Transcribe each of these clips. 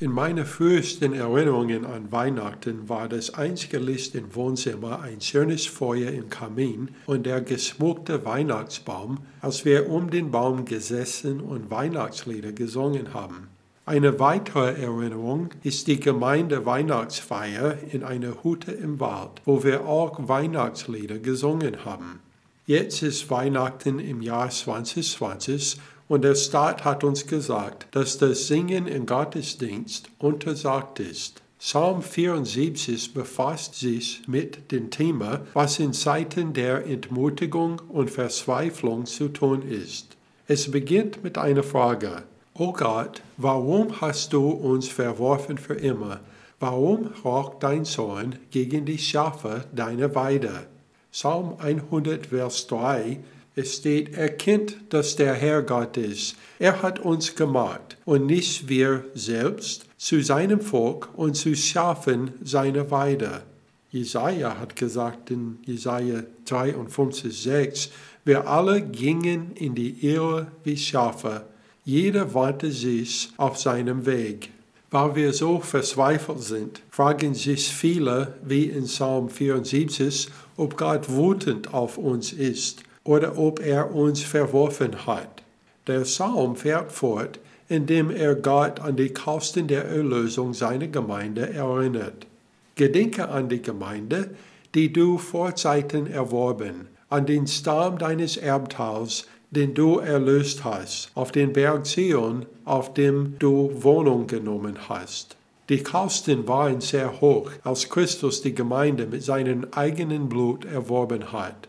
In meiner frühesten Erinnerungen an Weihnachten war das einzige Licht im Wohnzimmer ein schönes Feuer im Kamin und der geschmückte Weihnachtsbaum, als wir um den Baum gesessen und Weihnachtslieder gesungen haben. Eine weitere Erinnerung ist die Gemeinde Weihnachtsfeier in einer Hütte im Wald, wo wir auch Weihnachtslieder gesungen haben. Jetzt ist Weihnachten im Jahr 2020 und der Staat hat uns gesagt, dass das Singen im Gottesdienst untersagt ist. Psalm 74 befasst sich mit dem Thema, was in Zeiten der Entmutigung und Verzweiflung zu tun ist. Es beginnt mit einer Frage. O Gott, warum hast du uns verworfen für immer? Warum raucht dein Zorn gegen die Schafe deiner Weide? Psalm 100, Vers 3 es steht, erkennt, dass der Herr Gott ist. Er hat uns gemacht und nicht wir selbst zu seinem Volk und zu Schafen seiner Weide. Jesaja hat gesagt in Jesaja 53, 6, wir alle gingen in die Irre wie Schafe, jeder wandte sich auf seinem Weg. Weil wir so verzweifelt sind, fragen sich viele, wie in Psalm 74, ob Gott wütend auf uns ist oder ob er uns verworfen hat. Der Psalm fährt fort, indem er Gott an die Kosten der Erlösung seiner Gemeinde erinnert. Gedenke an die Gemeinde, die du vor Zeiten erworben, an den Stamm deines Erbteils, den du erlöst hast, auf den Berg Zion, auf dem du Wohnung genommen hast. Die Kosten waren sehr hoch, als Christus die Gemeinde mit seinem eigenen Blut erworben hat.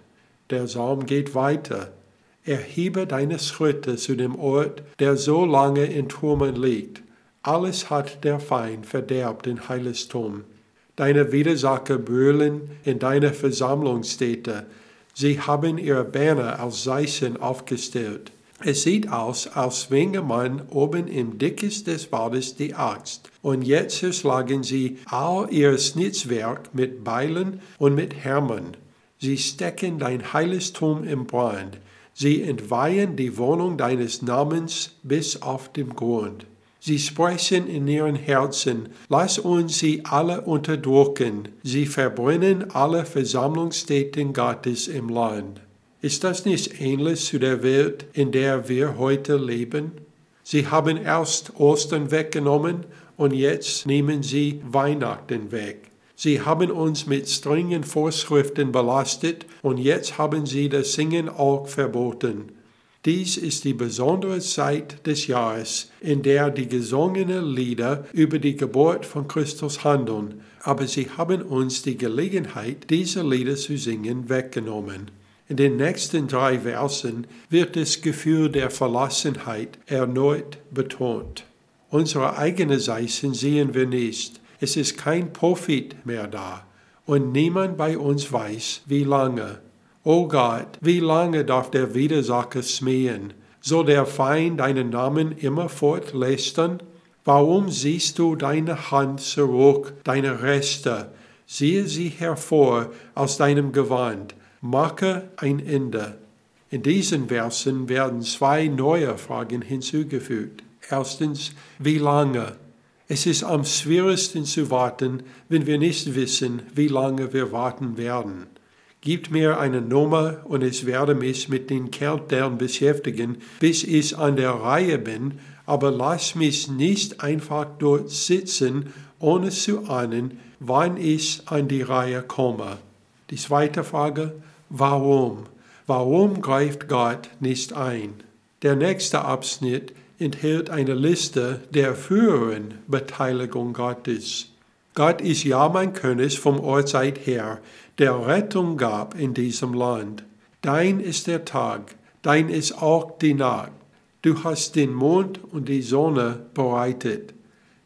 Der Psalm geht weiter. Erhebe deine Schritte zu dem Ort, der so lange in Turmen liegt. Alles hat der Feind verderbt in Heiligtum. Deine Widersacher brüllen in deiner Versammlungsstätte. Sie haben ihre Banner als Seichen aufgestellt. Es sieht aus, als schwinge man oben im Dickes des Waldes die Axt. Und jetzt erschlagen sie all ihr Schnitzwerk mit Beilen und mit Härmen. Sie stecken dein Heiligtum im Brand. Sie entweihen die Wohnung deines Namens bis auf den Grund. Sie sprechen in ihren Herzen, lass uns sie alle unterdrücken. Sie verbrennen alle Versammlungsstätten Gottes im Land. Ist das nicht ähnlich zu der Welt, in der wir heute leben? Sie haben erst Ostern weggenommen und jetzt nehmen sie Weihnachten weg. Sie haben uns mit strengen Vorschriften belastet und jetzt haben sie das Singen auch verboten. Dies ist die besondere Zeit des Jahres, in der die gesungenen Lieder über die Geburt von Christus handeln, aber sie haben uns die Gelegenheit, diese Lieder zu singen, weggenommen. In den nächsten drei Versen wird das Gefühl der Verlassenheit erneut betont. Unsere eigene Seiten sehen wir nicht, es ist kein Profit mehr da und niemand bei uns weiß, wie lange. O Gott, wie lange darf der Widersacher smähen? Soll der Feind deinen Namen immerfort lästern? Warum siehst du deine Hand zurück, deine Reste? Siehe sie hervor aus deinem Gewand. Mache ein Ende. In diesen Versen werden zwei neue Fragen hinzugefügt. Erstens, wie lange? Es ist am schwierigsten zu warten, wenn wir nicht wissen, wie lange wir warten werden. Gib mir eine Nummer und ich werde mich mit den Countdown beschäftigen, bis ich an der Reihe bin, aber lass mich nicht einfach dort sitzen, ohne zu ahnen, wann ich an die Reihe komme. Die zweite Frage, warum? Warum greift Gott nicht ein? Der nächste Abschnitt enthält eine Liste der früheren Beteiligung Gottes. Gott ist ja mein König vom Uhrzeit her, der Rettung gab in diesem Land. Dein ist der Tag, dein ist auch die Nacht. Du hast den Mond und die Sonne bereitet.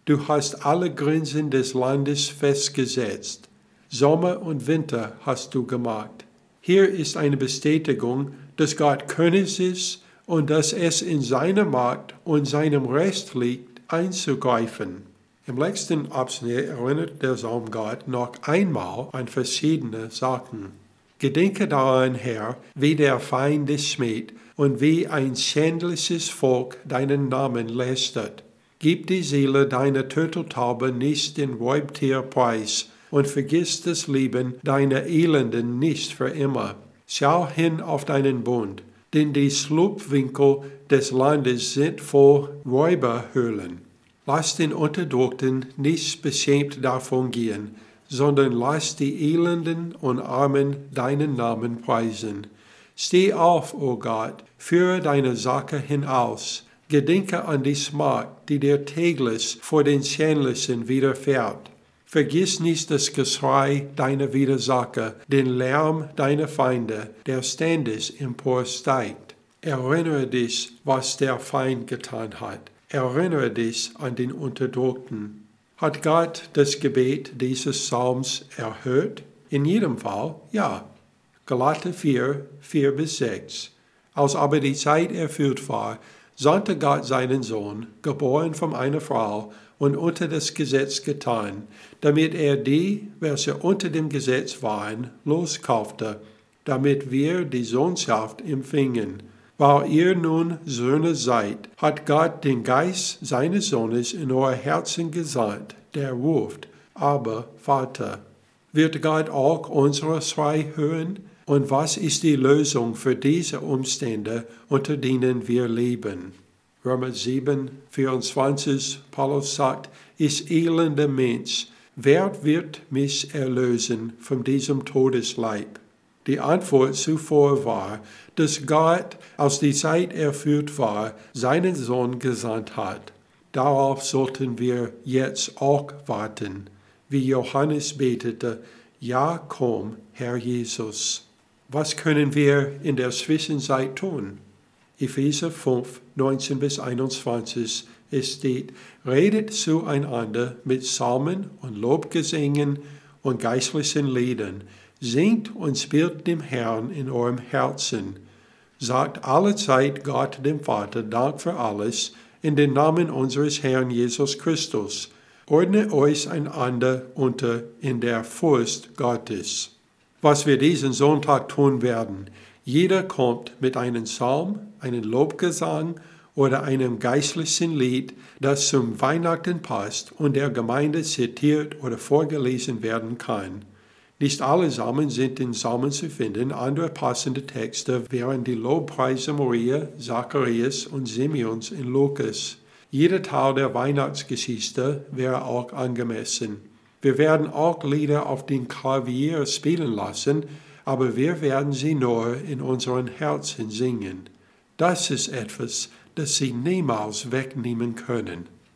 Du hast alle Grenzen des Landes festgesetzt. Sommer und Winter hast du gemacht. Hier ist eine Bestätigung, dass Gott König ist und dass es in seiner Macht und seinem Recht liegt, einzugreifen. Im letzten Abschnitt erinnert der Psalm Gott noch einmal an verschiedene Sachen. Gedenke daran, Herr, wie der Feind dich schmäht und wie ein schändliches Volk deinen Namen lästert. Gib die Seele deiner Turteltaube nicht den Räubtierpreis und vergiss das Leben deiner Elenden nicht für immer. Schau hin auf deinen Bund, denn die Schlupfwinkel des Landes sind voll Räuberhöhlen. Lass den Unterdrückten nicht beschämt davon gehen, sondern lass die Elenden und Armen deinen Namen preisen. Steh auf, o oh Gott, führe deine Sache hinaus, Gedenke an die Smart, die dir täglich vor den Schändlichen widerfährt. Vergiss nicht das Geschrei deiner Widersacher, den Lärm deiner Feinde, der ständig emporsteigt. Erinnere dich, was der Feind getan hat. Erinnere dich an den Unterdrückten. Hat Gott das Gebet dieses Psalms erhört? In jedem Fall, ja. Galater 4, 4 bis 6. Als aber die Zeit erfüllt war, sandte Gott seinen Sohn, geboren von einer Frau und unter das Gesetz getan, damit er die, welche unter dem Gesetz waren, loskaufte, damit wir die Sohnschaft empfingen. Weil ihr nun Söhne seid, hat Gott den Geist seines Sohnes in euer Herzen gesandt, der ruft, aber Vater. Wird Gott auch unsere Schrei hören? Und was ist die Lösung für diese Umstände, unter denen wir leben? Römer 7, 24, Paulus sagt, ich elender Mensch, wer wird mich erlösen von diesem Todesleib? Die Antwort zuvor war, dass Gott, als die Zeit erfüllt war, seinen Sohn gesandt hat. Darauf sollten wir jetzt auch warten, wie Johannes betete, Ja, komm, Herr Jesus. Was können wir in der Zwischenzeit tun? Epheser 5, 19 bis 21, es steht, redet zueinander mit Psalmen und Lobgesängen und geistlichen Liedern, singt und spielt dem Herrn in eurem Herzen, sagt alle Zeit Gott dem Vater Dank für alles in den Namen unseres Herrn Jesus Christus. Ordne euch einander unter in der Furcht Gottes was wir diesen Sonntag tun werden. Jeder kommt mit einem Psalm, einem Lobgesang oder einem geistlichen Lied, das zum Weihnachten passt und der Gemeinde zitiert oder vorgelesen werden kann. Nicht alle Psalmen sind in Psalmen zu finden, andere passende Texte wären die Lobpreise Maria, Zacharias und Simeons in Lukas. Jeder Teil der Weihnachtsgeschichte wäre auch angemessen. Wir werden auch Lieder auf den Klavier spielen lassen, aber wir werden sie nur in unseren Herzen singen. Das ist etwas, das sie niemals wegnehmen können.